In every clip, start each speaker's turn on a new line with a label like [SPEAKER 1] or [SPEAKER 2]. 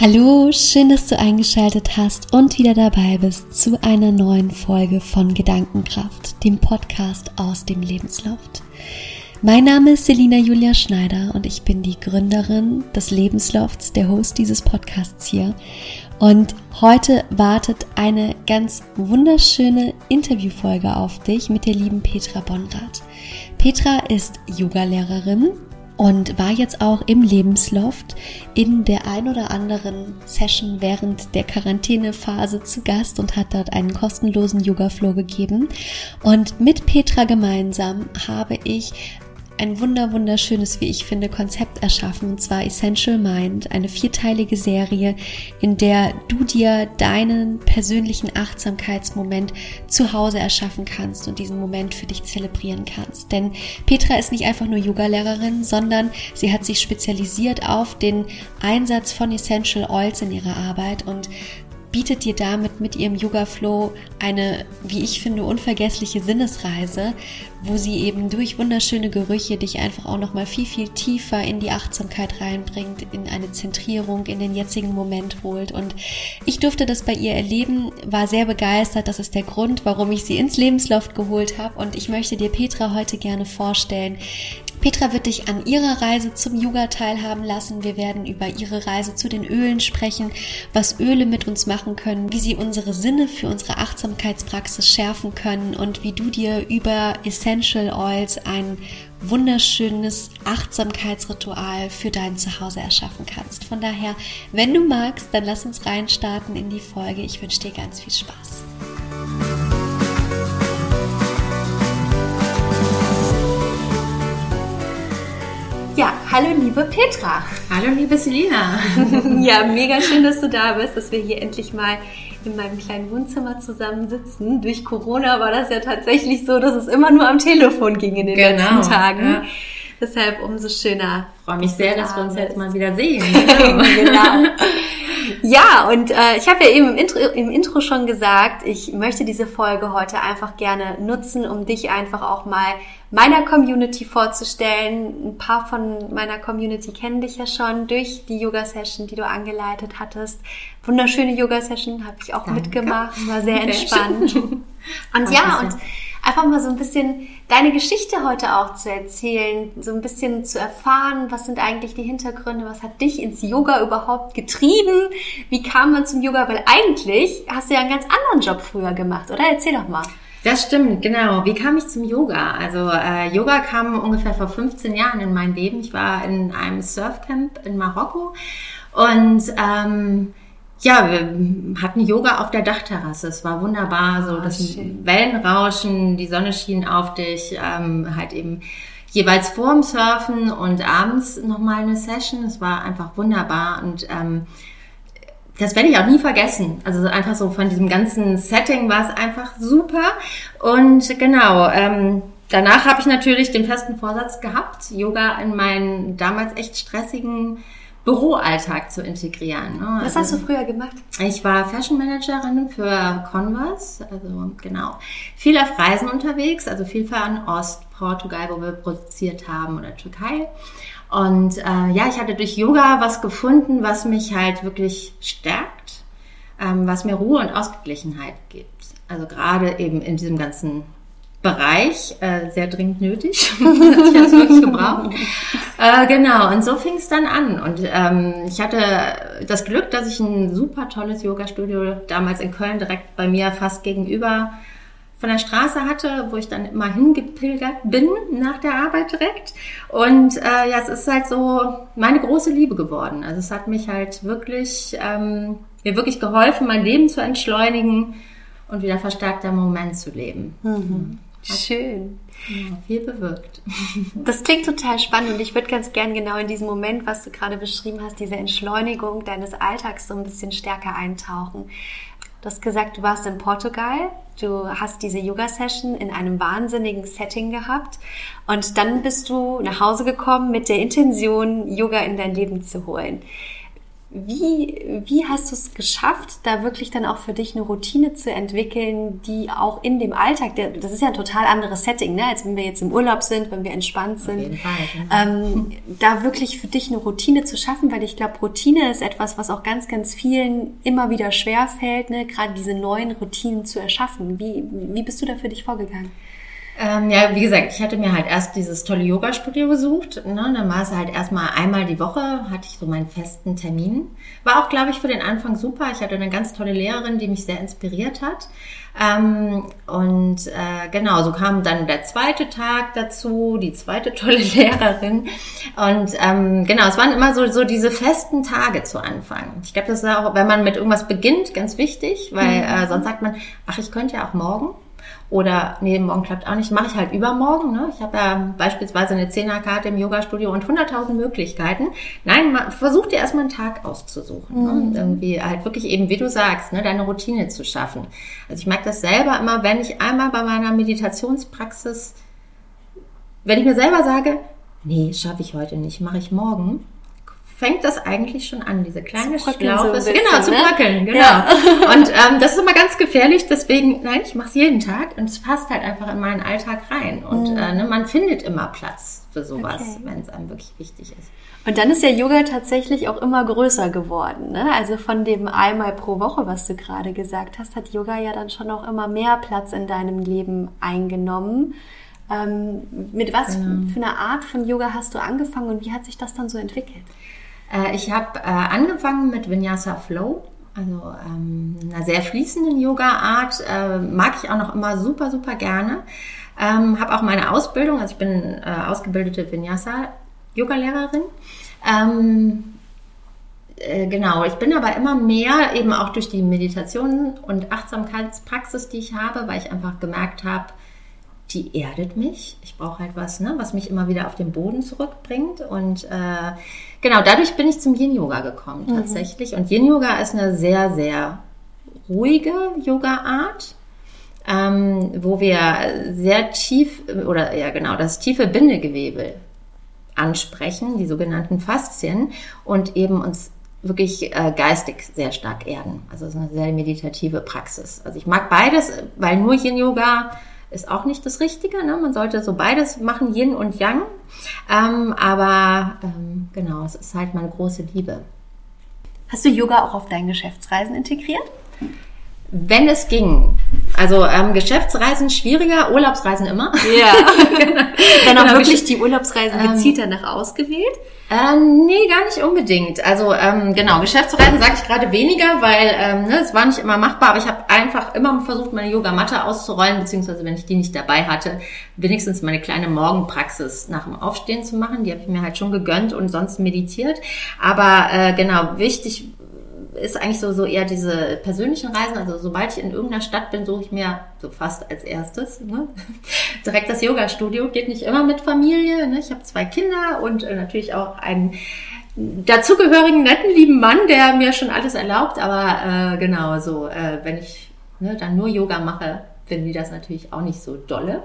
[SPEAKER 1] Hallo, schön, dass du eingeschaltet hast und wieder dabei bist zu einer neuen Folge von Gedankenkraft, dem Podcast aus dem Lebensloft. Mein Name ist Selina Julia Schneider und ich bin die Gründerin des Lebenslofts, der Host dieses Podcasts hier. Und heute wartet eine ganz wunderschöne Interviewfolge auf dich mit der lieben Petra Bonrath. Petra ist Yogalehrerin und war jetzt auch im Lebensloft in der ein oder anderen Session während der Quarantänephase zu Gast und hat dort einen kostenlosen Yoga-Flow gegeben. Und mit Petra gemeinsam habe ich ein wunder wunderschönes, wie ich finde, Konzept erschaffen, und zwar Essential Mind, eine vierteilige Serie, in der du dir deinen persönlichen Achtsamkeitsmoment zu Hause erschaffen kannst und diesen Moment für dich zelebrieren kannst. Denn Petra ist nicht einfach nur Yoga-Lehrerin, sondern sie hat sich spezialisiert auf den Einsatz von Essential Oils in ihrer Arbeit und bietet dir damit mit ihrem Yoga Flow eine, wie ich finde, unvergessliche Sinnesreise, wo sie eben durch wunderschöne Gerüche dich einfach auch noch mal viel viel tiefer in die Achtsamkeit reinbringt, in eine Zentrierung, in den jetzigen Moment holt und ich durfte das bei ihr erleben, war sehr begeistert, das ist der Grund, warum ich sie ins Lebensloft geholt habe und ich möchte dir Petra heute gerne vorstellen. Petra wird dich an ihrer Reise zum Yoga teilhaben lassen. Wir werden über ihre Reise zu den Ölen sprechen, was Öle mit uns machen können, wie sie unsere Sinne für unsere Achtsamkeitspraxis schärfen können und wie du dir über Essential Oils ein wunderschönes Achtsamkeitsritual für dein Zuhause erschaffen kannst. Von daher, wenn du magst, dann lass uns reinstarten in die Folge. Ich wünsche dir ganz viel Spaß. Hallo liebe Petra.
[SPEAKER 2] Hallo liebe Selina.
[SPEAKER 1] ja, mega schön, dass du da bist, dass wir hier endlich mal in meinem kleinen Wohnzimmer zusammensitzen. Durch Corona war das ja tatsächlich so, dass es immer nur am Telefon ging in den genau, letzten Tagen. Ja. Deshalb umso schöner.
[SPEAKER 2] Ich freue mich sehr, dass wir uns jetzt mal wieder sehen.
[SPEAKER 1] genau. Ja, und äh, ich habe ja eben im Intro, im Intro schon gesagt, ich möchte diese Folge heute einfach gerne nutzen, um dich einfach auch mal meiner Community vorzustellen. Ein paar von meiner Community kennen dich ja schon durch die Yoga-Session, die du angeleitet hattest. Wunderschöne Yoga-Session habe ich auch Danke. mitgemacht, war sehr, sehr entspannt. Und ja, und einfach mal so ein bisschen deine Geschichte heute auch zu erzählen, so ein bisschen zu erfahren, was sind eigentlich die Hintergründe, was hat dich ins Yoga überhaupt getrieben, wie kam man zum Yoga, weil eigentlich hast du ja einen ganz anderen Job früher gemacht, oder? Erzähl doch mal.
[SPEAKER 2] Das stimmt, genau. Wie kam ich zum Yoga? Also äh, Yoga kam ungefähr vor 15 Jahren in mein Leben. Ich war in einem Surfcamp in Marokko und ähm, ja, wir hatten Yoga auf der Dachterrasse. Es war wunderbar, so oh, das. Wellenrauschen, die Sonne schien auf dich, ähm, halt eben jeweils vorm Surfen und abends nochmal eine Session. Es war einfach wunderbar und ähm, das werde ich auch nie vergessen. Also einfach so von diesem ganzen Setting war es einfach super. Und genau, ähm, danach habe ich natürlich den festen Vorsatz gehabt, Yoga in meinen damals echt stressigen Büroalltag zu integrieren.
[SPEAKER 1] Ne? Was hast du früher gemacht?
[SPEAKER 2] Ich war Fashion Managerin für Converse, also genau. Viel auf Reisen unterwegs, also viel von Ost, Portugal, wo wir produziert haben, oder Türkei. Und äh, ja, ich hatte durch Yoga was gefunden, was mich halt wirklich stärkt, ähm, was mir Ruhe und Ausgeglichenheit gibt. Also gerade eben in diesem ganzen Bereich äh, sehr dringend nötig. ich habe wirklich gebraucht. Äh, genau, und so fing es dann an. Und ähm, ich hatte das Glück, dass ich ein super tolles Yoga-Studio damals in Köln direkt bei mir fast gegenüber von der Straße hatte, wo ich dann immer hingepilgert bin nach der Arbeit direkt. Und äh, ja, es ist halt so meine große Liebe geworden. Also es hat mich halt wirklich, ähm, mir wirklich geholfen, mein Leben zu entschleunigen und wieder verstärkter Moment zu leben.
[SPEAKER 1] Mhm. Schön.
[SPEAKER 2] Ja, viel bewirkt.
[SPEAKER 1] Das klingt total spannend und ich würde ganz gern genau in diesem Moment, was du gerade beschrieben hast, diese Entschleunigung deines Alltags so ein bisschen stärker eintauchen. Du hast gesagt, du warst in Portugal, du hast diese Yoga-Session in einem wahnsinnigen Setting gehabt und dann bist du nach Hause gekommen mit der Intention, Yoga in dein Leben zu holen. Wie, wie hast du es geschafft, da wirklich dann auch für dich eine Routine zu entwickeln, die auch in dem Alltag, der, das ist ja ein total anderes Setting, ne, als wenn wir jetzt im Urlaub sind, wenn wir entspannt sind, Auf jeden Fall, ähm, da wirklich für dich eine Routine zu schaffen, weil ich glaube, Routine ist etwas, was auch ganz, ganz vielen immer wieder schwer fällt, ne, gerade diese neuen Routinen zu erschaffen. Wie, wie bist du da für dich vorgegangen?
[SPEAKER 2] Ähm, ja, wie gesagt, ich hatte mir halt erst dieses tolle Yoga-Studio gesucht. Ne? Dann war es halt erstmal einmal die Woche, hatte ich so meinen festen Termin. War auch, glaube ich, für den Anfang super. Ich hatte eine ganz tolle Lehrerin, die mich sehr inspiriert hat. Ähm, und äh, genau, so kam dann der zweite Tag dazu, die zweite tolle Lehrerin. Und ähm, genau, es waren immer so, so diese festen Tage zu Anfang. Ich glaube, das ist auch, wenn man mit irgendwas beginnt, ganz wichtig, weil mhm. äh, sonst sagt man, ach, ich könnte ja auch morgen. Oder nee, morgen klappt auch nicht, mache ich halt übermorgen. Ne? Ich habe ja beispielsweise eine Zehnerkarte im Yoga-Studio und 100.000 Möglichkeiten. Nein, versuch dir erstmal einen Tag auszusuchen. Ne? Mhm. Ne? Irgendwie halt wirklich eben, wie du sagst, ne, deine Routine zu schaffen. Also ich merke das selber immer, wenn ich einmal bei meiner Meditationspraxis, wenn ich mir selber sage, nee, schaffe ich heute nicht, mache ich morgen, fängt das eigentlich schon an, diese kleine Schlaufe. So genau, zu bröckeln, ne? genau. Ja. Und ähm, das ist immer ganz gefährlich, deswegen, nein, ich mache es jeden Tag und es passt halt einfach in meinen Alltag rein. Und mhm. äh, ne, man findet immer Platz für sowas, okay. wenn es einem wirklich wichtig ist.
[SPEAKER 1] Und dann ist ja Yoga tatsächlich auch immer größer geworden. Ne? Also von dem einmal pro Woche, was du gerade gesagt hast, hat Yoga ja dann schon auch immer mehr Platz in deinem Leben eingenommen. Ähm, mit was genau. für einer Art von Yoga hast du angefangen und wie hat sich das dann so entwickelt?
[SPEAKER 2] Äh, ich habe äh, angefangen mit Vinyasa Flow, also ähm, einer sehr fließenden Yoga-Art. Äh, mag ich auch noch immer super, super gerne. Ähm, habe auch meine Ausbildung, also ich bin äh, ausgebildete Vinyasa-Yoga-Lehrerin. Ähm, äh, genau, ich bin aber immer mehr eben auch durch die Meditation und Achtsamkeitspraxis, die ich habe, weil ich einfach gemerkt habe, die erdet mich. Ich brauche halt was, ne, was mich immer wieder auf den Boden zurückbringt. Und äh, genau, dadurch bin ich zum Yin-Yoga gekommen mhm. tatsächlich. Und Yin-Yoga ist eine sehr, sehr ruhige Yoga-Art. Ähm, wo wir sehr tief oder ja genau das tiefe Bindegewebe ansprechen, die sogenannten Faszien und eben uns wirklich äh, geistig sehr stark erden. Also es ist eine sehr meditative Praxis. Also ich mag beides, weil nur Yin Yoga ist auch nicht das Richtige. Ne? Man sollte so beides machen, Yin und Yang. Ähm, aber ähm, genau, es ist halt meine große Liebe.
[SPEAKER 1] Hast du Yoga auch auf deinen Geschäftsreisen integriert?
[SPEAKER 2] Wenn es ging. Also ähm, Geschäftsreisen schwieriger, Urlaubsreisen immer.
[SPEAKER 1] Ja. genau. Dann auch genau. wirklich die Urlaubsreisen ähm, gezielt danach ausgewählt?
[SPEAKER 2] Äh, nee, gar nicht unbedingt. Also ähm, genau, Geschäftsreisen sage ich gerade weniger, weil ähm, ne, es war nicht immer machbar, aber ich habe einfach immer versucht, meine Yogamatte auszurollen, beziehungsweise wenn ich die nicht dabei hatte, wenigstens meine kleine Morgenpraxis nach dem Aufstehen zu machen. Die habe ich mir halt schon gegönnt und sonst meditiert. Aber äh, genau, wichtig ist eigentlich so, so eher diese persönlichen Reisen. Also sobald ich in irgendeiner Stadt bin, suche ich mir so fast als erstes ne? direkt das Yoga-Studio. Geht nicht immer mit Familie. Ne? Ich habe zwei Kinder und äh, natürlich auch einen dazugehörigen, netten, lieben Mann, der mir schon alles erlaubt. Aber äh, genau so, äh, wenn ich ne, dann nur Yoga mache, finden die das natürlich auch nicht so dolle.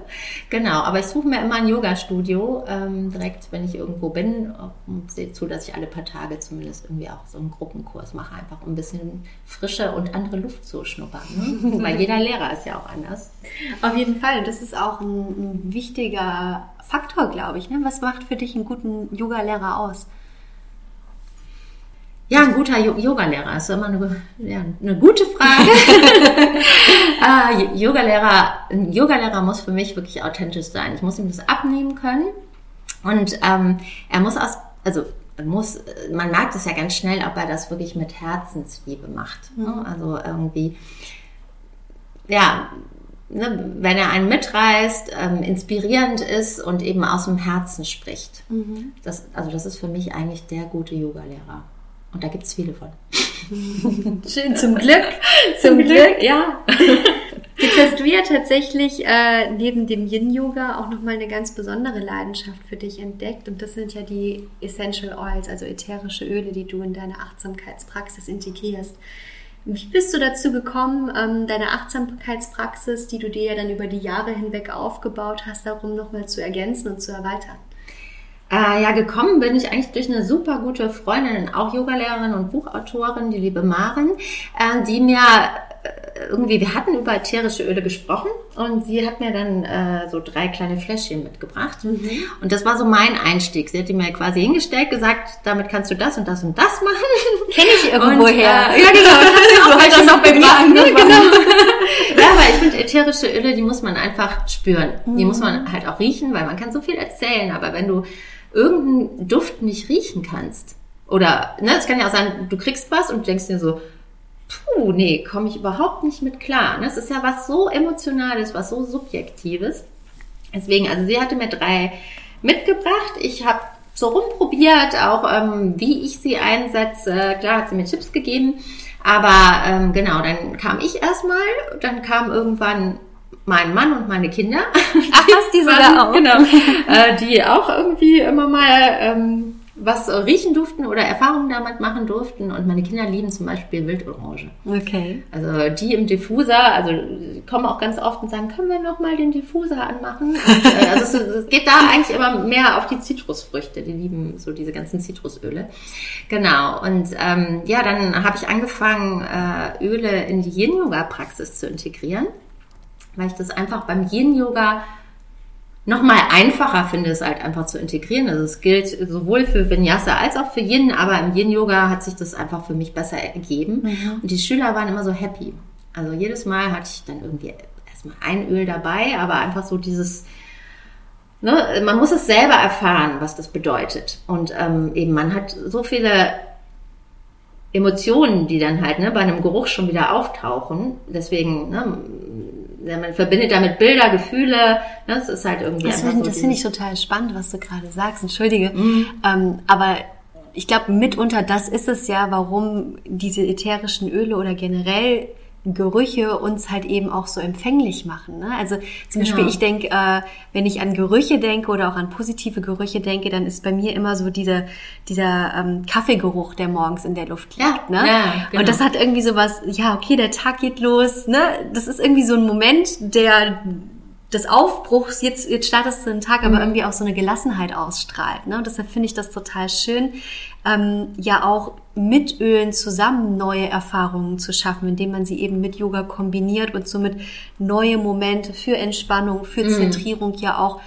[SPEAKER 2] Genau, aber ich suche mir immer ein Yoga-Studio, ähm, direkt, wenn ich irgendwo bin und sehe zu, dass ich alle paar Tage zumindest irgendwie auch so einen Gruppenkurs mache, einfach um ein bisschen frische und andere Luft zu schnuppern. Ne? Weil jeder Lehrer ist ja auch anders.
[SPEAKER 1] Auf jeden Fall, das ist auch ein, ein wichtiger Faktor, glaube ich. Ne? Was macht für dich einen guten Yoga-Lehrer aus?
[SPEAKER 2] Ja, ein guter Yogalehrer ist immer eine, ja, eine gute Frage. äh, Yogalehrer, ein Yogalehrer muss für mich wirklich authentisch sein. Ich muss ihm das abnehmen können und ähm, er muss aus, also muss, man merkt es ja ganz schnell, ob er das wirklich mit Herzensliebe macht. Ne? Mhm. Also irgendwie, ja, ne, wenn er einen mitreißt, ähm, inspirierend ist und eben aus dem Herzen spricht. Mhm. Das, also das ist für mich eigentlich der gute Yogalehrer. Und da gibt es viele von.
[SPEAKER 1] Schön, zum Glück. zum Glück, ja. Jetzt hast du ja tatsächlich äh, neben dem Yin-Yoga auch nochmal eine ganz besondere Leidenschaft für dich entdeckt. Und das sind ja die Essential Oils, also ätherische Öle, die du in deine Achtsamkeitspraxis integrierst. Wie bist du dazu gekommen, ähm, deine Achtsamkeitspraxis, die du dir ja dann über die Jahre hinweg aufgebaut hast, darum nochmal zu ergänzen und zu erweitern?
[SPEAKER 2] Äh, ja, gekommen bin ich eigentlich durch eine super gute Freundin, auch Yogalehrerin und Buchautorin, die liebe Maren, äh, die mir irgendwie, wir hatten über ätherische Öle gesprochen und sie hat mir dann äh, so drei kleine Fläschchen mitgebracht. Mhm. Und das war so mein Einstieg. Sie hat die mir quasi hingestellt, gesagt, damit kannst du das und das und das machen.
[SPEAKER 1] Kenne ich irgendwoher.
[SPEAKER 2] Äh, ja, genau. so hat das auch bei mir angefangen. Genau. ja, aber ich finde ätherische Öle, die muss man einfach spüren. Mhm. Die muss man halt auch riechen, weil man kann so viel erzählen. Aber wenn du irgendeinen Duft nicht riechen kannst, oder, ne, es kann ja auch sein, du kriegst was und denkst dir so, puh, nee, komme ich überhaupt nicht mit klar. Das ist ja was so Emotionales, was so Subjektives. Deswegen, also sie hatte mir drei mitgebracht. Ich habe so rumprobiert, auch ähm, wie ich sie einsetze. Klar hat sie mir Tipps gegeben, aber ähm, genau, dann kam ich erstmal, dann kam irgendwann mein Mann und meine Kinder.
[SPEAKER 1] Ach, hast die sogar auch?
[SPEAKER 2] Genau, äh, die auch irgendwie immer mal ähm, was riechen durften oder Erfahrungen damit machen durften. Und meine Kinder lieben zum Beispiel Wildorange.
[SPEAKER 1] Okay.
[SPEAKER 2] Also die im Diffuser, also kommen auch ganz oft und sagen, können wir noch mal den Diffuser anmachen? Und, äh, also es, es, geht da eigentlich immer mehr auf die Zitrusfrüchte. Die lieben so diese ganzen Zitrusöle. Genau. Und ähm, ja, dann habe ich angefangen, äh, Öle in die Yin-Yoga-Praxis zu integrieren, weil ich das einfach beim Yin-Yoga nochmal einfacher finde, es halt einfach zu integrieren. Also es gilt sowohl für Vinyasa als auch für Yin, aber im Yin-Yoga hat sich das einfach für mich besser ergeben. Mhm. Und die Schüler waren immer so happy. Also jedes Mal hatte ich dann irgendwie erstmal ein Öl dabei, aber einfach so dieses, ne, man muss es selber erfahren, was das bedeutet. Und ähm, eben man hat so viele Emotionen, die dann halt ne, bei einem Geruch schon wieder auftauchen. Deswegen, ne, man verbindet damit Bilder, Gefühle. Ne, das ist halt irgendwie.
[SPEAKER 1] Das, find, so das finde ich total spannend, was du gerade sagst. Entschuldige. Mhm. Ähm, aber ich glaube, mitunter das ist es ja, warum diese ätherischen Öle oder generell Gerüche uns halt eben auch so empfänglich machen. Ne? Also zum Beispiel, genau. ich denke, äh, wenn ich an Gerüche denke oder auch an positive Gerüche denke, dann ist bei mir immer so dieser, dieser ähm, Kaffeegeruch, der morgens in der Luft liegt. Ja, ne? Ja, genau. Und das hat irgendwie so was, ja, okay, der Tag geht los. Ne? Das ist irgendwie so ein Moment, der des Aufbruchs, jetzt, jetzt startest du den Tag, aber mhm. irgendwie auch so eine Gelassenheit ausstrahlt. Ne? Und deshalb finde ich das total schön, ähm, ja auch mit Ölen zusammen neue Erfahrungen zu schaffen, indem man sie eben mit Yoga kombiniert und somit neue Momente für Entspannung, für mhm. Zentrierung ja auch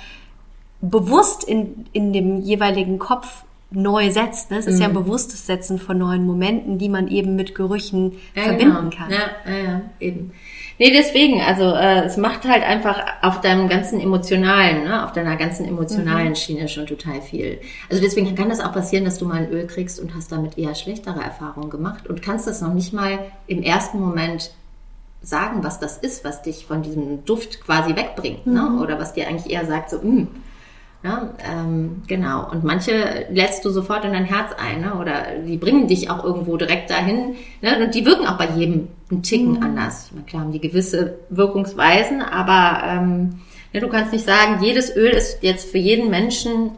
[SPEAKER 1] bewusst in, in dem jeweiligen Kopf neu setzt. Ne? Es ist mhm. ja ein mhm. bewusstes Setzen von neuen Momenten, die man eben mit Gerüchen ja, verbinden genau. kann.
[SPEAKER 2] Ja, ja, ja, eben. Nee, deswegen, also äh, es macht halt einfach auf deinem ganzen emotionalen, ne, auf deiner ganzen emotionalen mhm. Schiene schon total viel. Also deswegen kann das auch passieren, dass du mal ein Öl kriegst und hast damit eher schlechtere Erfahrungen gemacht und kannst das noch nicht mal im ersten Moment sagen, was das ist, was dich von diesem Duft quasi wegbringt, ne? mhm. ne? Oder was dir eigentlich eher sagt, so, mh, hm, ja, ähm, genau. Und manche lädst du sofort in dein Herz ein, ne? oder die bringen dich auch irgendwo direkt dahin. Ne? Und die wirken auch bei jedem einen Ticken mhm. anders. Ich meine, klar haben die gewisse Wirkungsweisen, aber ähm, ne, du kannst nicht sagen, jedes Öl ist jetzt für jeden Menschen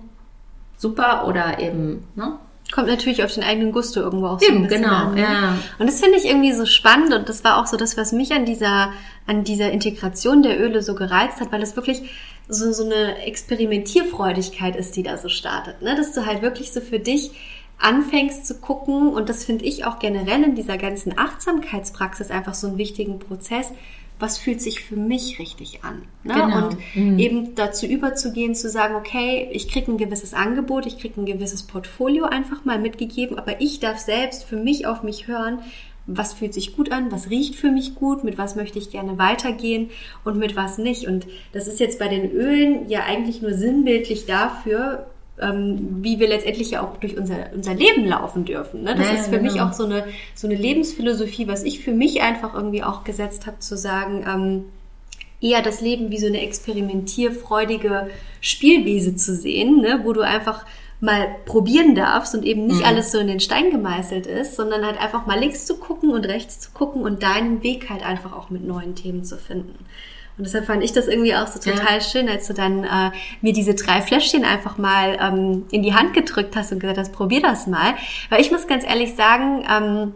[SPEAKER 2] super oder eben, ne?
[SPEAKER 1] Kommt natürlich auf den eigenen Gusto irgendwo auch
[SPEAKER 2] so Eben, ein bisschen genau, an. Ne?
[SPEAKER 1] Ja. Und das finde ich irgendwie so spannend und das war auch so das, was mich an dieser, an dieser Integration der Öle so gereizt hat, weil es wirklich so, so eine Experimentierfreudigkeit ist, die da so startet. Ne? Dass du halt wirklich so für dich anfängst zu gucken, und das finde ich auch generell in dieser ganzen Achtsamkeitspraxis einfach so einen wichtigen Prozess, was fühlt sich für mich richtig an. Ne? Genau. Und mhm. eben dazu überzugehen, zu sagen, okay, ich kriege ein gewisses Angebot, ich kriege ein gewisses Portfolio einfach mal mitgegeben, aber ich darf selbst für mich auf mich hören, was fühlt sich gut an, was riecht für mich gut, mit was möchte ich gerne weitergehen und mit was nicht. Und das ist jetzt bei den Ölen ja eigentlich nur sinnbildlich dafür, ähm, wie wir letztendlich ja auch durch unser, unser Leben laufen dürfen. Ne? Das ja, ist für genau. mich auch so eine, so eine Lebensphilosophie, was ich für mich einfach irgendwie auch gesetzt habe, zu sagen, ähm, eher das Leben wie so eine experimentierfreudige Spielwiese zu sehen, ne? wo du einfach mal probieren darfst und eben nicht mhm. alles so in den Stein gemeißelt ist, sondern halt einfach mal links zu gucken und rechts zu gucken und deinen Weg halt einfach auch mit neuen Themen zu finden. Und deshalb fand ich das irgendwie auch so total ja. schön, als du dann äh, mir diese drei Fläschchen einfach mal ähm, in die Hand gedrückt hast und gesagt hast, probier das mal. Weil ich muss ganz ehrlich sagen, ähm,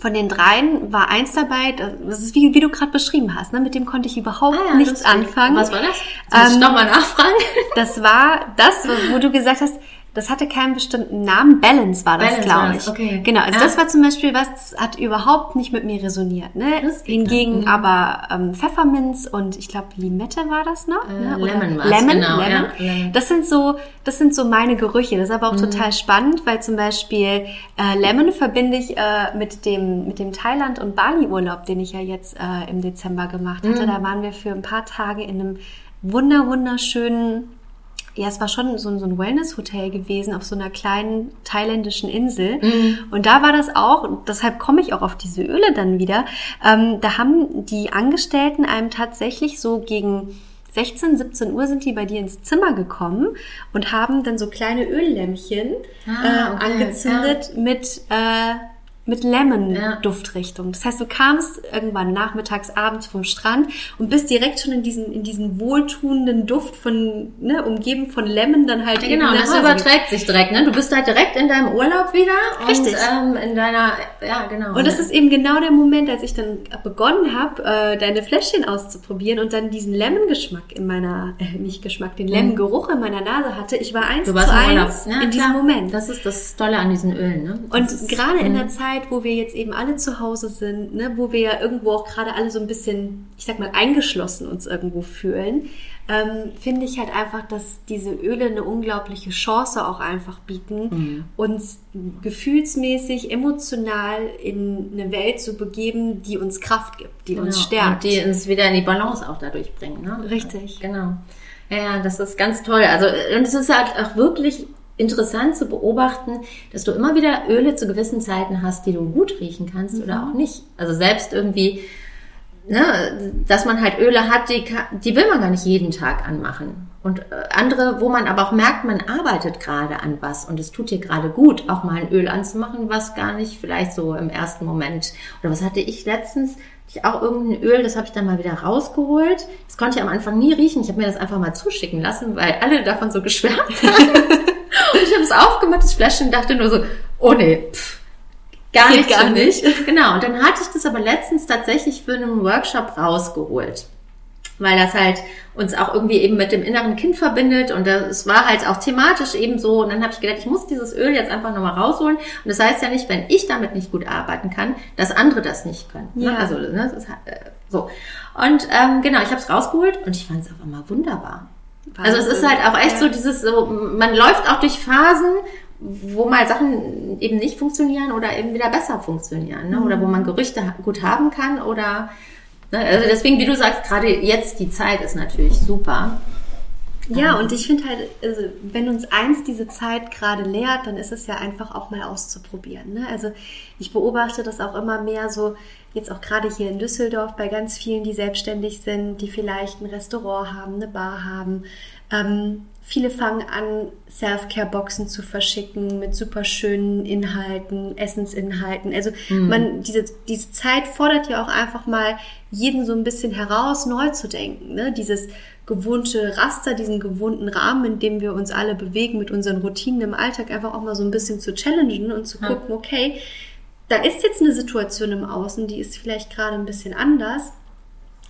[SPEAKER 1] von den dreien war eins dabei, das ist wie, wie du gerade beschrieben hast, ne? mit dem konnte ich überhaupt ah, ja, nichts anfangen.
[SPEAKER 2] Was war das? Soll ähm, ich nochmal nachfragen?
[SPEAKER 1] Das war das, wo du gesagt hast, das hatte keinen bestimmten Namen. Balance war das, glaube ich.
[SPEAKER 2] Okay.
[SPEAKER 1] Genau, also
[SPEAKER 2] ja.
[SPEAKER 1] das war zum Beispiel was, das hat überhaupt nicht mit mir resoniert. Ne? Hingegen
[SPEAKER 2] mhm.
[SPEAKER 1] aber ähm, Pfefferminz und ich glaube Limette war das noch.
[SPEAKER 2] Äh,
[SPEAKER 1] ne?
[SPEAKER 2] Lemon war's,
[SPEAKER 1] Lemon,
[SPEAKER 2] genau,
[SPEAKER 1] Lemon.
[SPEAKER 2] ja.
[SPEAKER 1] Das sind so, das sind so meine Gerüche. Das ist aber auch
[SPEAKER 2] Mhm.
[SPEAKER 1] total spannend, weil zum Beispiel äh, Lemon verbinde ich äh, mit dem mit dem Thailand und Bali Urlaub, den ich ja jetzt äh, im Dezember gemacht
[SPEAKER 2] Mhm.
[SPEAKER 1] hatte. Da waren wir für ein paar Tage in einem wunder wunderschönen ja, es war schon so, ein- Wellness-Hotel gewesen auf so einer kleinen thailändischen Insel. Und da war das auch, und deshalb komme ich auch auf diese Öle dann wieder. Ähm, da haben die Angestellten einem tatsächlich so gegen 16, 17 Uhr sind die bei dir ins Zimmer gekommen und haben dann so kleine Öllämpchen
[SPEAKER 2] Ah,
[SPEAKER 1] äh,
[SPEAKER 2] okay,
[SPEAKER 1] angezündet mit äh, mit Lemon-Duftrichtung. Das heißt, du kamst irgendwann nachmittags, abends vom Strand und bist direkt schon in diesen, in diesen wohltuenden Duft von, ne, umgeben von Lemon dann halt
[SPEAKER 2] Ja, genau, das
[SPEAKER 1] Hause
[SPEAKER 2] überträgt sich direkt, ne? Du bist halt direkt in deinem Urlaub wieder
[SPEAKER 1] Richtig.
[SPEAKER 2] und ähm, in deiner, ja genau.
[SPEAKER 1] Und das ist eben genau der Moment, als ich dann begonnen habe, äh, deine Fläschchen auszuprobieren und dann diesen Lemon-Geschmack in meiner, äh, nicht Geschmack, den Lemon-Geruch in meiner Nase hatte. Ich war eins zu eins
[SPEAKER 2] Ja,
[SPEAKER 1] in diesem. Moment.
[SPEAKER 2] Das ist das Tolle an diesen Ölen, ne? Das
[SPEAKER 1] Und gerade in
[SPEAKER 2] Mhm.
[SPEAKER 1] der Zeit, wo wir jetzt eben alle zu Hause sind, ne, wo wir ja irgendwo auch gerade alle so ein bisschen, ich sag mal, eingeschlossen uns irgendwo fühlen, ähm, finde ich halt einfach, dass diese Öle eine unglaubliche Chance auch einfach bieten,
[SPEAKER 2] Mhm.
[SPEAKER 1] uns gefühlsmäßig, emotional in eine Welt zu begeben, die uns Kraft gibt, die uns
[SPEAKER 2] Genau.
[SPEAKER 1] stärkt.
[SPEAKER 2] Und die uns wieder in die Balance auch dadurch bringen. Ne?
[SPEAKER 1] Richtig.
[SPEAKER 2] Genau. Ja, ja, das ist ganz toll. Also, und es ist halt auch wirklich interessant zu beobachten, dass du immer wieder Öle zu gewissen Zeiten hast, die du gut riechen kannst oder auch nicht. Also selbst irgendwie, ne, dass man halt Öle hat, die, die will man gar nicht jeden Tag anmachen. Und äh, andere, wo man aber auch merkt, man arbeitet gerade an was und es tut dir gerade gut, auch mal ein Öl anzumachen, was gar nicht vielleicht so im ersten Moment. Oder was hatte ich letztens? Ich auch irgendein Öl, das habe ich dann mal wieder rausgeholt. Das konnte ich am Anfang nie riechen. Ich habe mir das einfach mal zuschicken lassen, weil alle davon so geschwärmt haben. Und ich habe es aufgemacht, das Fläschchen, und dachte nur so, oh nee, pff, gar
[SPEAKER 1] Geht
[SPEAKER 2] nichts
[SPEAKER 1] gar
[SPEAKER 2] für mich.
[SPEAKER 1] nicht.
[SPEAKER 2] Genau, und dann hatte ich das aber letztens tatsächlich für einen Workshop rausgeholt. Weil das halt uns auch irgendwie eben mit dem inneren Kind verbindet und es war halt auch thematisch eben so. Und dann habe ich gedacht, ich muss dieses Öl jetzt einfach nochmal rausholen. Und das heißt ja nicht, wenn ich damit nicht gut arbeiten kann, dass andere das nicht können. Ne?
[SPEAKER 1] Ja.
[SPEAKER 2] Also ne, das ist, halt, so. Und ähm, genau, ich habe es rausgeholt und ich fand es auf einmal wunderbar. Also es ist halt auch echt so dieses, so, man läuft auch durch Phasen, wo mal Sachen eben nicht funktionieren oder eben wieder besser funktionieren. Ne? Oder wo man Gerüchte ha- gut haben kann oder ne? also deswegen, wie du sagst, gerade jetzt die Zeit ist natürlich super.
[SPEAKER 1] Ja, und ich finde halt, also, wenn uns eins diese Zeit gerade lehrt, dann ist es ja einfach auch mal auszuprobieren. Ne? Also ich beobachte das auch immer mehr so, jetzt auch gerade hier in Düsseldorf bei ganz vielen, die selbstständig sind, die vielleicht ein Restaurant haben, eine Bar haben. Ähm, viele fangen an, Self-Care-Boxen zu verschicken mit super schönen Inhalten, Essensinhalten. Also man, diese, diese Zeit fordert ja auch einfach mal jeden so ein bisschen heraus, neu zu denken. Ne? Dieses gewohnte Raster, diesen gewohnten Rahmen, in dem wir uns alle bewegen mit unseren Routinen im Alltag, einfach auch mal so ein bisschen zu challengen und zu gucken, okay, da ist jetzt eine Situation im Außen, die ist vielleicht gerade ein bisschen anders.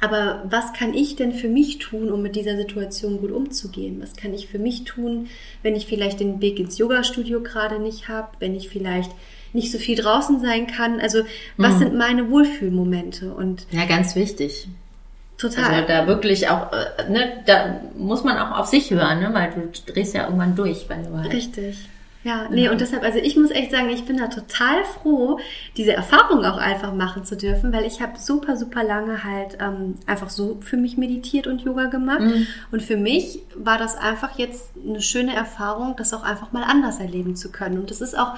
[SPEAKER 1] Aber was kann ich denn für mich tun, um mit dieser Situation gut umzugehen? Was kann ich für mich tun, wenn ich vielleicht den Weg ins Yoga-Studio gerade nicht habe, wenn ich vielleicht nicht so viel draußen sein kann? Also was
[SPEAKER 2] Mhm.
[SPEAKER 1] sind meine Wohlfühlmomente? Und
[SPEAKER 2] Ja, ganz wichtig.
[SPEAKER 1] total.
[SPEAKER 2] Also da wirklich auch, äh, ne, da muss man auch auf sich hören, ne? weil du drehst ja irgendwann durch, wenn du halt.
[SPEAKER 1] Richtig. Ja, nee, und deshalb, also ich muss echt sagen, ich bin da total froh, diese Erfahrung auch einfach machen zu dürfen, weil ich habe super, super lange halt ähm, einfach so für mich meditiert und Yoga gemacht.
[SPEAKER 2] Mhm.
[SPEAKER 1] Und für mich war das einfach jetzt eine schöne Erfahrung, das auch einfach mal anders erleben zu können. Und das ist auch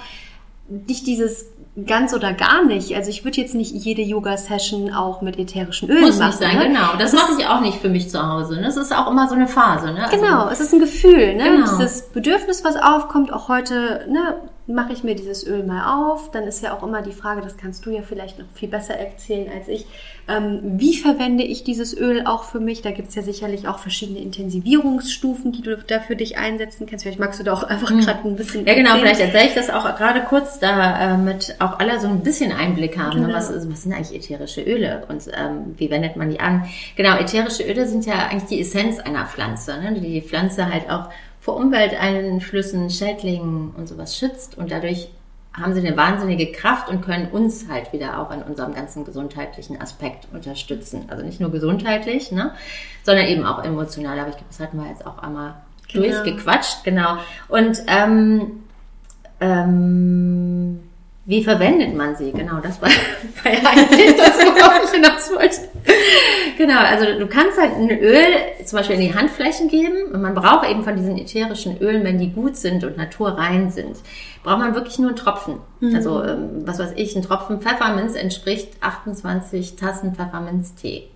[SPEAKER 1] nicht dieses ganz oder gar nicht. Also ich würde jetzt nicht jede Yoga-Session auch mit ätherischen Ölen
[SPEAKER 2] Muss
[SPEAKER 1] machen.
[SPEAKER 2] nicht sein,
[SPEAKER 1] ne?
[SPEAKER 2] genau. Das
[SPEAKER 1] Es
[SPEAKER 2] mache ich auch nicht für mich zu Hause. Ne? Das ist auch immer so eine Phase. Ne? Also,
[SPEAKER 1] Genau, es ist ein Gefühl, ne?
[SPEAKER 2] Genau.
[SPEAKER 1] Dieses Bedürfnis, was aufkommt, auch heute, ne, mache ich mir dieses Öl mal auf. Dann ist ja auch immer die Frage, das kannst du ja vielleicht noch viel besser erzählen als ich. Ähm, wie verwende ich dieses Öl auch für mich? Da gibt's ja sicherlich auch verschiedene Intensivierungsstufen, die du da für dich einsetzen kannst. Vielleicht magst du da auch einfach gerade ein bisschen.
[SPEAKER 2] Hm. Ja, genau,
[SPEAKER 1] erzählen.
[SPEAKER 2] vielleicht erzähle ich das auch gerade kurz, damit auch alle so ein bisschen Einblick haben. Ne?
[SPEAKER 1] Genau.
[SPEAKER 2] Was, ist- was sind eigentlich ätherische Öle und ähm, wie wendet man die an? Genau, ätherische Öle sind ja eigentlich die Essenz einer Pflanze, ne? die die Pflanze halt auch vor Umwelteinflüssen, Schädlingen und sowas schützt und dadurch haben sie eine wahnsinnige Kraft und können uns halt wieder auch in unserem ganzen gesundheitlichen Aspekt unterstützen. Also nicht nur gesundheitlich, ne, sondern eben auch emotional. Aber ich glaube, das hatten wir jetzt auch einmal genau. durchgequatscht, genau. Und ähm, ähm, wie verwendet man sie? Genau, das war, war ja eigentlich das, worauf ich hinaus wollte. Genau, also du kannst halt ein Öl zum Beispiel in die Handflächen geben und man braucht eben von diesen ätherischen Ölen, wenn die gut sind und naturrein sind, braucht man wirklich nur einen Tropfen. Mhm. Also, ähm, was weiß ich, ein Tropfen Pfefferminz entspricht 28 Tassen Pfefferminztee.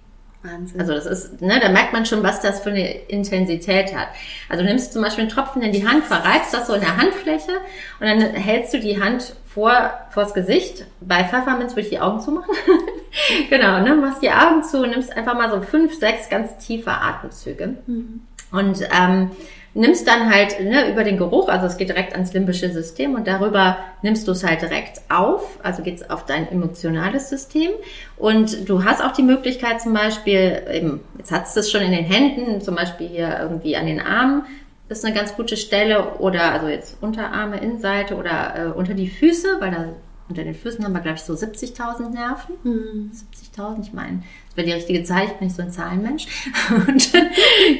[SPEAKER 2] Wahnsinn. Also das ist, ne, da merkt man schon, was das für eine Intensität hat. Also du nimmst zum Beispiel einen Tropfen in die Hand, verreibst das so in der Handfläche und dann hältst du die Hand vor vors Gesicht. Bei Pfefferminz würde ich die Augen zumachen. genau, ne, machst die Augen zu und nimmst einfach mal so fünf, sechs ganz tiefe Atemzüge. Mhm. Und ähm, nimmst dann halt ne, über den Geruch, also es geht direkt ans limbische System und darüber nimmst du es halt direkt auf, also geht es auf dein emotionales System. Und du hast auch die Möglichkeit zum Beispiel, eben, jetzt hast du es schon in den Händen, zum Beispiel hier irgendwie an den Armen, ist eine ganz gute Stelle oder also jetzt Unterarme, Innenseite oder äh, unter die Füße, weil da unter den Füßen haben wir, glaube ich, so 70.000 Nerven. Mhm. 70.000, ich meine, das wäre die richtige Zahl, ich bin nicht so ein Zahlenmensch. Und,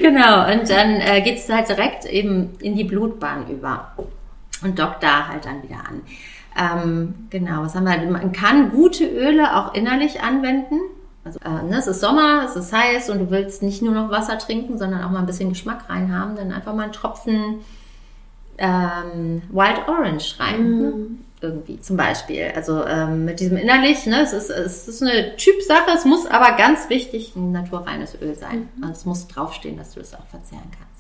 [SPEAKER 2] genau, und dann äh, geht es halt direkt eben in die Blutbahn über und dockt da halt dann wieder an. Ähm, genau, was haben wir? Man kann gute Öle auch innerlich anwenden. Also, äh, ne, es ist Sommer, es ist heiß und du willst nicht nur noch Wasser trinken, sondern auch mal ein bisschen Geschmack reinhaben, dann einfach mal einen Tropfen ähm, Wild Orange rein. Ne? Irgendwie zum Beispiel. Also ähm, mit diesem innerlich, ne, es ist, es ist eine Typsache, es muss aber ganz wichtig ein naturreines Öl sein. Mhm. Also es muss draufstehen, dass du es auch verzehren kannst.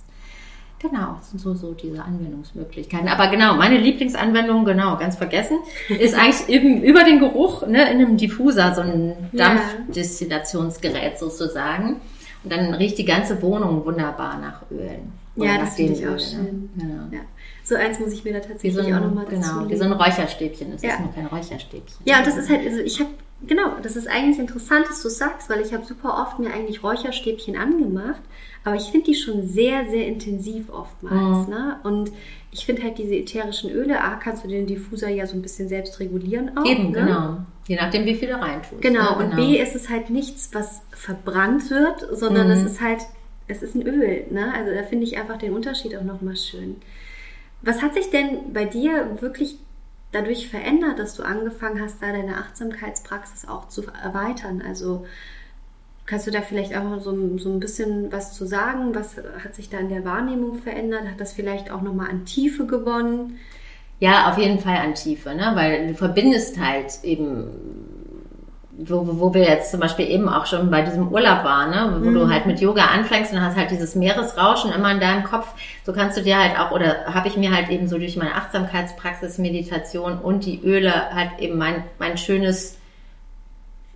[SPEAKER 2] Genau, das sind so, so diese Anwendungsmöglichkeiten. Aber genau, meine Lieblingsanwendung, genau, ganz vergessen, ist eigentlich eben über den Geruch, ne, in einem Diffuser, so ein Dampfdestillationsgerät sozusagen. Und dann riecht die ganze Wohnung wunderbar nach Ölen.
[SPEAKER 1] ja, das finde ich auch schön. Genau. Ja. So eins muss ich mir da tatsächlich
[SPEAKER 2] so ein,
[SPEAKER 1] auch nochmal
[SPEAKER 2] Genau, wie so ein Räucherstäbchen. Es ja. ist nur kein Räucherstäbchen.
[SPEAKER 1] Ja, und das ist halt, also ich habe, genau, das ist eigentlich interessant, dass du sagst, weil ich habe super oft mir eigentlich Räucherstäbchen angemacht, aber ich finde die schon sehr, sehr intensiv oftmals. Mhm. Ne? Und ich finde halt diese ätherischen Öle, A, kannst du den Diffuser ja so ein bisschen selbst regulieren auch.
[SPEAKER 2] Eben, ne? genau. Je nachdem, wie viel du reintust.
[SPEAKER 1] Genau, ne? und genau. B, ist es halt nichts, was verbrannt wird, sondern mhm. es ist halt, es ist ein Öl. Ne? Also da finde ich einfach den Unterschied auch nochmal schön. Was hat sich denn bei dir wirklich dadurch verändert, dass du angefangen hast, da deine Achtsamkeitspraxis auch zu erweitern? Also kannst du da vielleicht auch so, so ein bisschen was zu sagen? Was hat sich da in der Wahrnehmung verändert? Hat das vielleicht auch nochmal an Tiefe gewonnen?
[SPEAKER 2] Ja, auf jeden Fall an Tiefe, ne? weil du verbindest halt eben wo, wo wir jetzt zum Beispiel eben auch schon bei diesem Urlaub waren, ne? wo mhm. du halt mit Yoga anfängst und hast halt dieses Meeresrauschen immer in deinem Kopf. So kannst du dir halt auch, oder habe ich mir halt eben so durch meine Achtsamkeitspraxis, Meditation und die Öle halt eben mein, mein schönes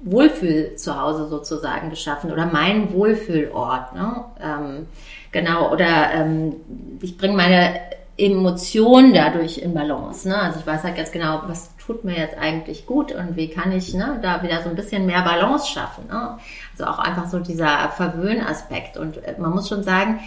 [SPEAKER 2] Wohlfühl zu Hause sozusagen geschaffen oder mein Wohlfühlort. Ne? Ähm, genau, oder ähm, ich bringe meine Emotionen dadurch in Balance. Ne? Also ich weiß halt ganz genau, was tut mir jetzt eigentlich gut und wie kann ich ne, da wieder so ein bisschen mehr Balance schaffen. Ne? Also auch einfach so dieser Verwöhnaspekt. Und äh, man muss schon sagen,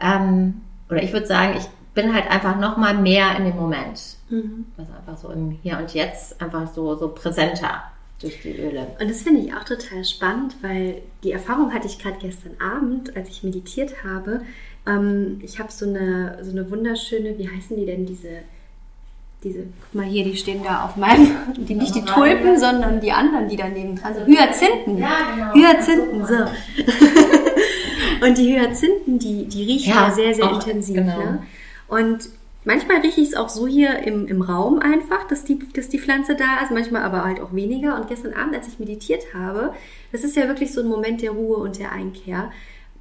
[SPEAKER 2] ähm, oder ich würde sagen, ich bin halt einfach noch mal mehr in dem Moment. Mhm. Also einfach so im Hier und Jetzt einfach so, so präsenter durch die Öle.
[SPEAKER 1] Und das finde ich auch total spannend, weil die Erfahrung hatte ich gerade gestern Abend, als ich meditiert habe. Ähm, ich habe so eine, so eine wunderschöne, wie heißen die denn, diese, diese, guck mal hier, die stehen da auf meinem, die nicht die Tulpen, sondern die anderen, die daneben dran sind. Hyazinthen. Ja, genau. Hyazinthen, so. Und die Hyazinthen, die, die riechen ja, sehr, sehr intensiv. Genau. Ne? Und manchmal rieche ich es auch so hier im, im Raum einfach, dass die, dass die Pflanze da ist, manchmal aber halt auch weniger. Und gestern Abend, als ich meditiert habe, das ist ja wirklich so ein Moment der Ruhe und der Einkehr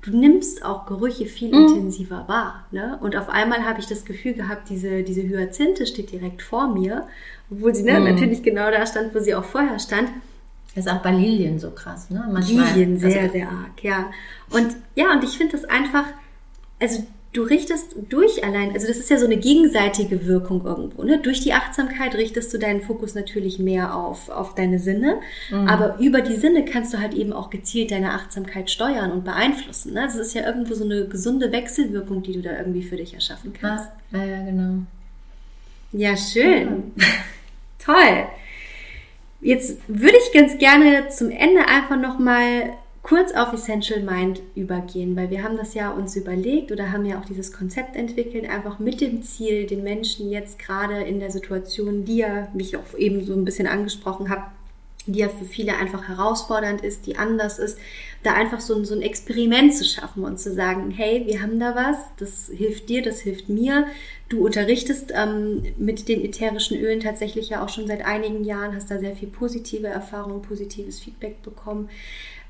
[SPEAKER 1] du nimmst auch Gerüche viel mhm. intensiver wahr. Ne? Und auf einmal habe ich das Gefühl gehabt, diese, diese Hyazinthe steht direkt vor mir, obwohl sie ne, mhm. natürlich genau da stand, wo sie auch vorher stand.
[SPEAKER 2] Das ist auch bei Lilien so krass, ne?
[SPEAKER 1] Manchmal, Lilien sehr, also, sehr arg, ja. Und ja, und ich finde das einfach, also du richtest durch allein, also das ist ja so eine gegenseitige Wirkung irgendwo. Ne? Durch die Achtsamkeit richtest du deinen Fokus natürlich mehr auf, auf deine Sinne, mhm. aber über die Sinne kannst du halt eben auch gezielt deine Achtsamkeit steuern und beeinflussen. Ne? Also es ist ja irgendwo so eine gesunde Wechselwirkung, die du da irgendwie für dich erschaffen kannst.
[SPEAKER 2] Ja, ja, genau.
[SPEAKER 1] Ja, schön. Ja. Toll. Jetzt würde ich ganz gerne zum Ende einfach nochmal kurz auf Essential Mind übergehen, weil wir haben das ja uns überlegt oder haben ja auch dieses Konzept entwickelt, einfach mit dem Ziel, den Menschen jetzt gerade in der Situation, die ja mich auch eben so ein bisschen angesprochen habe, die ja für viele einfach herausfordernd ist, die anders ist, da einfach so ein, so ein Experiment zu schaffen und zu sagen, hey, wir haben da was, das hilft dir, das hilft mir. Du unterrichtest ähm, mit den ätherischen Ölen tatsächlich ja auch schon seit einigen Jahren, hast da sehr viel positive Erfahrungen, positives Feedback bekommen.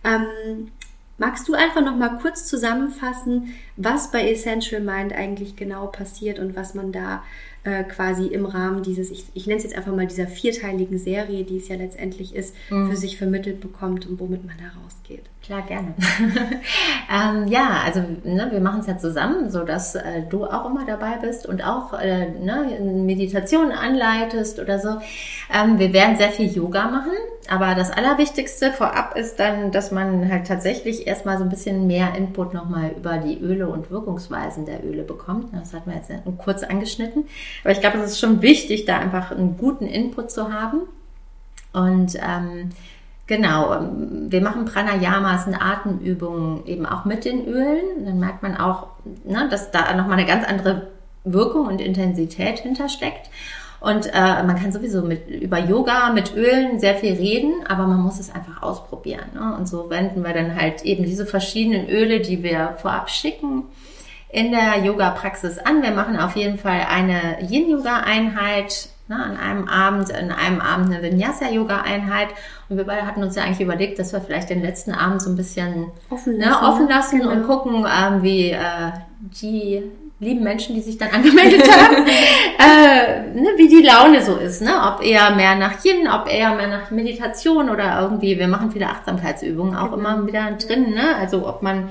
[SPEAKER 1] Ähm, magst du einfach noch mal kurz zusammenfassen, was bei Essential Mind eigentlich genau passiert und was man da äh, quasi im Rahmen dieses, ich, ich nenne es jetzt einfach mal dieser vierteiligen Serie, die es ja letztendlich ist, mhm. für sich vermittelt bekommt und womit man da rausgeht?
[SPEAKER 2] Klar, gerne. ähm, ja, also ne, wir machen es ja zusammen, so dass äh, du auch immer dabei bist und auch äh, ne, Meditation anleitest oder so. Ähm, wir werden sehr viel Yoga machen, aber das Allerwichtigste vorab ist dann, dass man halt tatsächlich erstmal so ein bisschen mehr Input nochmal über die Öle und Wirkungsweisen der Öle bekommt. Das hat man jetzt kurz angeschnitten. Aber ich glaube, es ist schon wichtig, da einfach einen guten Input zu haben. Und ähm, Genau, ähm, wir machen Pranayamas, eine Atemübung eben auch mit den Ölen. Dann merkt man auch, ne, dass da nochmal eine ganz andere Wirkung und Intensität hintersteckt. Und äh, man kann sowieso mit, über Yoga mit Ölen sehr viel reden, aber man muss es einfach ausprobieren. Ne? Und so wenden wir dann halt eben diese verschiedenen Öle, die wir vorab schicken, in der Yoga-Praxis an. Wir machen auf jeden Fall eine Yin-Yoga-Einheit Ne, an einem Abend, an einem Abend eine Vinyasa-Yoga-Einheit. Und wir beide hatten uns ja eigentlich überlegt, dass wir vielleicht den letzten Abend so ein bisschen offen ne, lassen, ne, offen lassen genau. und gucken, ähm, wie äh, die lieben Menschen, die sich dann angemeldet haben, äh, ne, wie die Laune so ist. Ne? Ob eher mehr nach Yin, ob eher mehr nach Meditation oder irgendwie, wir machen viele Achtsamkeitsübungen auch genau. immer wieder drin. Ne? Also ob man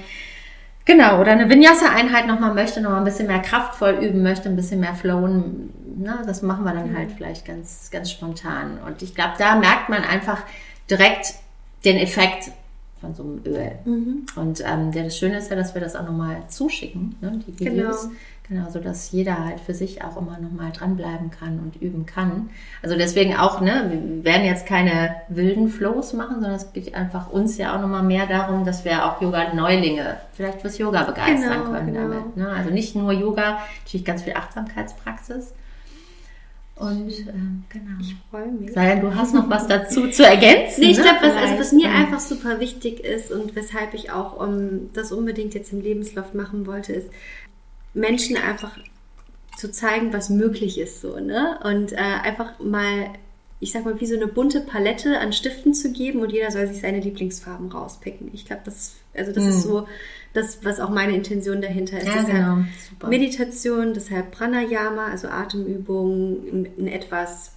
[SPEAKER 2] Genau, oder eine Vinyasa-Einheit nochmal möchte, nochmal ein bisschen mehr kraftvoll üben möchte, ein bisschen mehr flowen. Na, das machen wir dann mhm. halt vielleicht ganz, ganz spontan. Und ich glaube, da merkt man einfach direkt den Effekt von so einem Öl. Mhm. Und ähm, das Schöne ist ja, dass wir das auch nochmal zuschicken, ne, die Videos. Genau. Genau, so dass jeder halt für sich auch immer noch mal dranbleiben kann und üben kann. Also deswegen auch, ne, wir werden jetzt keine wilden Flows machen, sondern es geht einfach uns ja auch noch mal mehr darum, dass wir auch Yoga-Neulinge vielleicht fürs Yoga begeistern genau, können genau. damit. Ne? Also nicht nur Yoga, natürlich ganz viel Achtsamkeitspraxis. Und äh, genau.
[SPEAKER 1] Ich freue mich.
[SPEAKER 2] Sei du hast noch was dazu zu ergänzen.
[SPEAKER 1] Nee, ich ne? glaube, was, also, was mir einfach super wichtig ist und weshalb ich auch um, das unbedingt jetzt im Lebenslauf machen wollte, ist, Menschen einfach zu zeigen, was möglich ist, so, ne? Und äh, einfach mal, ich sag mal, wie so eine bunte Palette an Stiften zu geben und jeder soll sich seine Lieblingsfarben rauspicken. Ich glaube, das ist, also das mhm. ist so das, was auch meine Intention dahinter ist.
[SPEAKER 2] Ja,
[SPEAKER 1] deshalb
[SPEAKER 2] genau.
[SPEAKER 1] Super. Meditation, deshalb Pranayama, also Atemübungen, ein etwas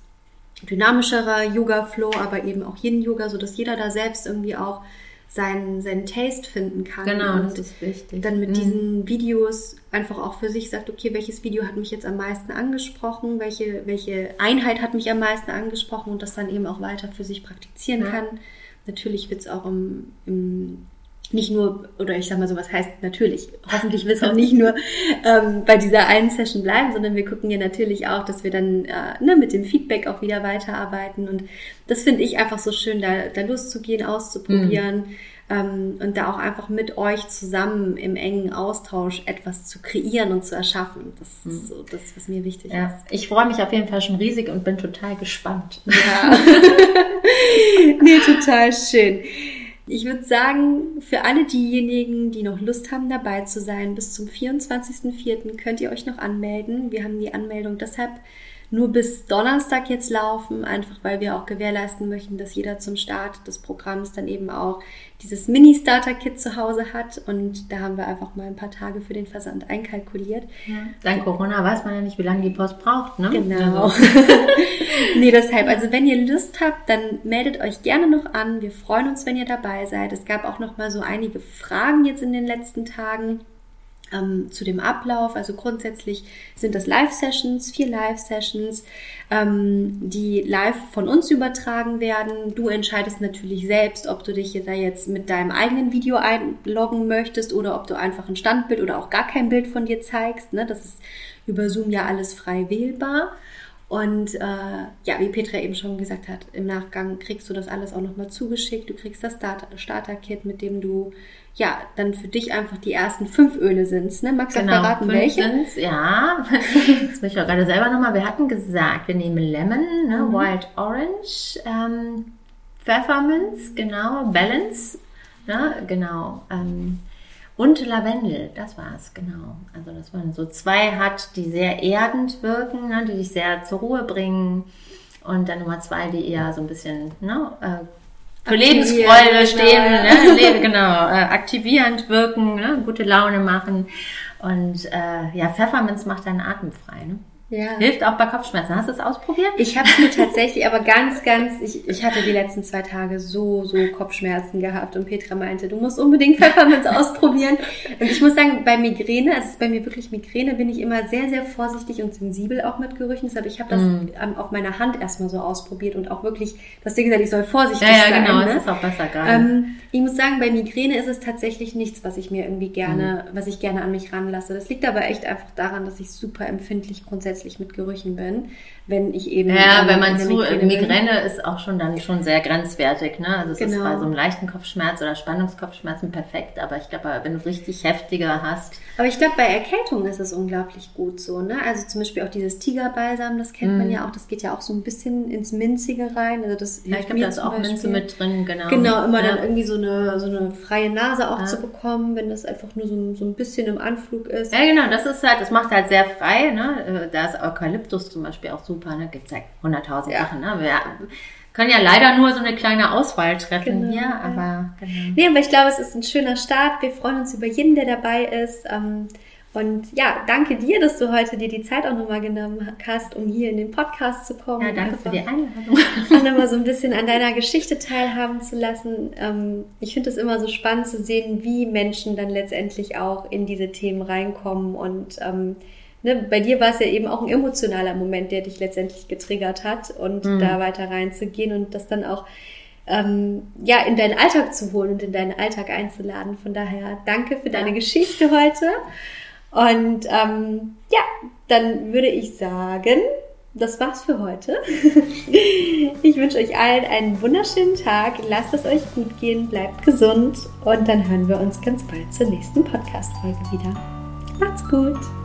[SPEAKER 1] dynamischerer Yoga-Flow, aber eben auch Yin-Yoga, so dass jeder da selbst irgendwie auch seinen, seinen Taste finden kann.
[SPEAKER 2] Genau,
[SPEAKER 1] und
[SPEAKER 2] das ist wichtig.
[SPEAKER 1] Dann mit mhm. diesen Videos einfach auch für sich sagt, okay, welches Video hat mich jetzt am meisten angesprochen, welche, welche Einheit hat mich am meisten angesprochen und das dann eben auch weiter für sich praktizieren ja. kann. Natürlich wird es auch im, im nicht nur, oder ich sag mal so, was heißt natürlich, hoffentlich wird es auch nicht nur ähm, bei dieser einen Session bleiben, sondern wir gucken ja natürlich auch, dass wir dann äh, ne, mit dem Feedback auch wieder weiterarbeiten. Und das finde ich einfach so schön, da, da loszugehen, auszuprobieren. Mhm. Ähm, und da auch einfach mit euch zusammen im engen Austausch etwas zu kreieren und zu erschaffen. Das ist mhm. so das, was mir wichtig
[SPEAKER 2] ja.
[SPEAKER 1] ist.
[SPEAKER 2] Ich freue mich auf jeden Fall schon riesig und bin total gespannt. Ja.
[SPEAKER 1] nee, total schön. Ich würde sagen, für alle diejenigen, die noch Lust haben, dabei zu sein, bis zum 24.04. könnt ihr euch noch anmelden. Wir haben die Anmeldung deshalb nur bis Donnerstag jetzt laufen, einfach weil wir auch gewährleisten möchten, dass jeder zum Start des Programms dann eben auch dieses Mini-Starter-Kit zu Hause hat. Und da haben wir einfach mal ein paar Tage für den Versand einkalkuliert.
[SPEAKER 2] Ja. Dank Corona weiß man ja nicht, wie lange die Post braucht, ne?
[SPEAKER 1] Genau. Also. nee, deshalb, also wenn ihr Lust habt, dann meldet euch gerne noch an. Wir freuen uns, wenn ihr dabei seid. Es gab auch noch mal so einige Fragen jetzt in den letzten Tagen ähm, zu dem Ablauf. Also grundsätzlich sind das Live-Sessions, vier Live-Sessions, ähm, die live von uns übertragen werden. Du entscheidest natürlich selbst, ob du dich da jetzt mit deinem eigenen Video einloggen möchtest oder ob du einfach ein Standbild oder auch gar kein Bild von dir zeigst. Ne? Das ist über Zoom ja alles frei wählbar. Und äh, ja, wie Petra eben schon gesagt hat, im Nachgang kriegst du das alles auch nochmal zugeschickt. Du kriegst das Starter-Kit, mit dem du ja dann für dich einfach die ersten fünf Öle sind. Ne? Magst du genau, verraten, welche? Sind's,
[SPEAKER 2] ja, das möchte ich auch gerade selber nochmal. Wir hatten gesagt, wir nehmen Lemon, ne? Mhm. Wild Orange, ähm, Pfefferminz, genau, Balance, ne? genau. Ähm, und Lavendel, das war's, genau. Also, dass man so zwei hat, die sehr erdend wirken, ne, die dich sehr zur Ruhe bringen. Und dann Nummer zwei, die eher so ein bisschen ne, äh, für Lebensfreude genau, stehen, ja. ne, genau, äh, aktivierend wirken, ne, gute Laune machen. Und äh, ja, Pfefferminz macht deinen Atem frei. Ne? Ja. Hilft auch bei Kopfschmerzen. Hast du es ausprobiert?
[SPEAKER 1] Ich habe es mir tatsächlich, aber ganz, ganz, ich, ich hatte die letzten zwei Tage so, so Kopfschmerzen gehabt und Petra meinte, du musst unbedingt Pfefferminz ausprobieren. Und ich muss sagen, bei Migräne, also bei mir wirklich Migräne, bin ich immer sehr, sehr vorsichtig und sensibel auch mit Gerüchen. Deshalb, ich habe das mm. auf meiner Hand erstmal so ausprobiert und auch wirklich, du hast dir gesagt, ich soll vorsichtig
[SPEAKER 2] sein.
[SPEAKER 1] Ja,
[SPEAKER 2] ja, genau,
[SPEAKER 1] ne?
[SPEAKER 2] das ist auch besser gerade.
[SPEAKER 1] Ähm, ich muss sagen, bei Migräne ist es tatsächlich nichts, was ich mir irgendwie gerne, mm. was ich gerne an mich ranlasse. Das liegt aber echt einfach daran, dass ich super empfindlich grundsätzlich mit Gerüchen bin, wenn ich eben.
[SPEAKER 2] Ja, wenn man zu, Migräne, Migräne ist auch schon dann schon sehr grenzwertig, ne? Also es genau. ist bei so einem leichten Kopfschmerz oder Spannungskopfschmerzen perfekt, aber ich glaube, wenn du richtig heftiger hast.
[SPEAKER 1] Aber ich glaube, bei Erkältung ist es unglaublich gut so, ne? Also zum Beispiel auch dieses Tigerbalsam, das kennt mm. man mhm. ja auch, das geht ja auch so ein bisschen ins Minzige rein. Also das
[SPEAKER 2] ja, ich glaube, da ist auch Beispiel. Minze mit drin, genau.
[SPEAKER 1] Genau, immer ja. dann irgendwie so eine, so eine freie Nase auch ja. zu bekommen, wenn das einfach nur so, so ein bisschen im Anflug ist.
[SPEAKER 2] Ja, genau, das ist halt, das macht halt sehr frei, ne? Äh, da ist Eukalyptus zum Beispiel auch super, ne? Gibt es ja 100.000 ja. Sachen, ne? Wir können ja leider nur so eine kleine Auswahl treffen genau, hier, aber
[SPEAKER 1] genau. Nee, aber ich glaube, es ist ein schöner Start. Wir freuen uns über jeden, der dabei ist. Ähm, und ja, danke dir, dass du heute dir die Zeit auch nochmal genommen hast, um hier in den Podcast zu kommen.
[SPEAKER 2] Ja, danke für die Einladung.
[SPEAKER 1] Und nochmal so ein bisschen an deiner Geschichte teilhaben zu lassen. Ähm, ich finde es immer so spannend zu sehen, wie Menschen dann letztendlich auch in diese Themen reinkommen und ähm, ne, bei dir war es ja eben auch ein emotionaler Moment, der dich letztendlich getriggert hat und mhm. da weiter reinzugehen und das dann auch ähm, ja in deinen Alltag zu holen und in deinen Alltag einzuladen. Von daher danke für deine Geschichte heute und ähm, ja, dann würde ich sagen, das war's für heute. ich wünsche euch allen einen wunderschönen Tag. Lasst es euch gut gehen, bleibt gesund und dann hören wir uns ganz bald zur nächsten Podcast-Folge wieder. Macht's gut!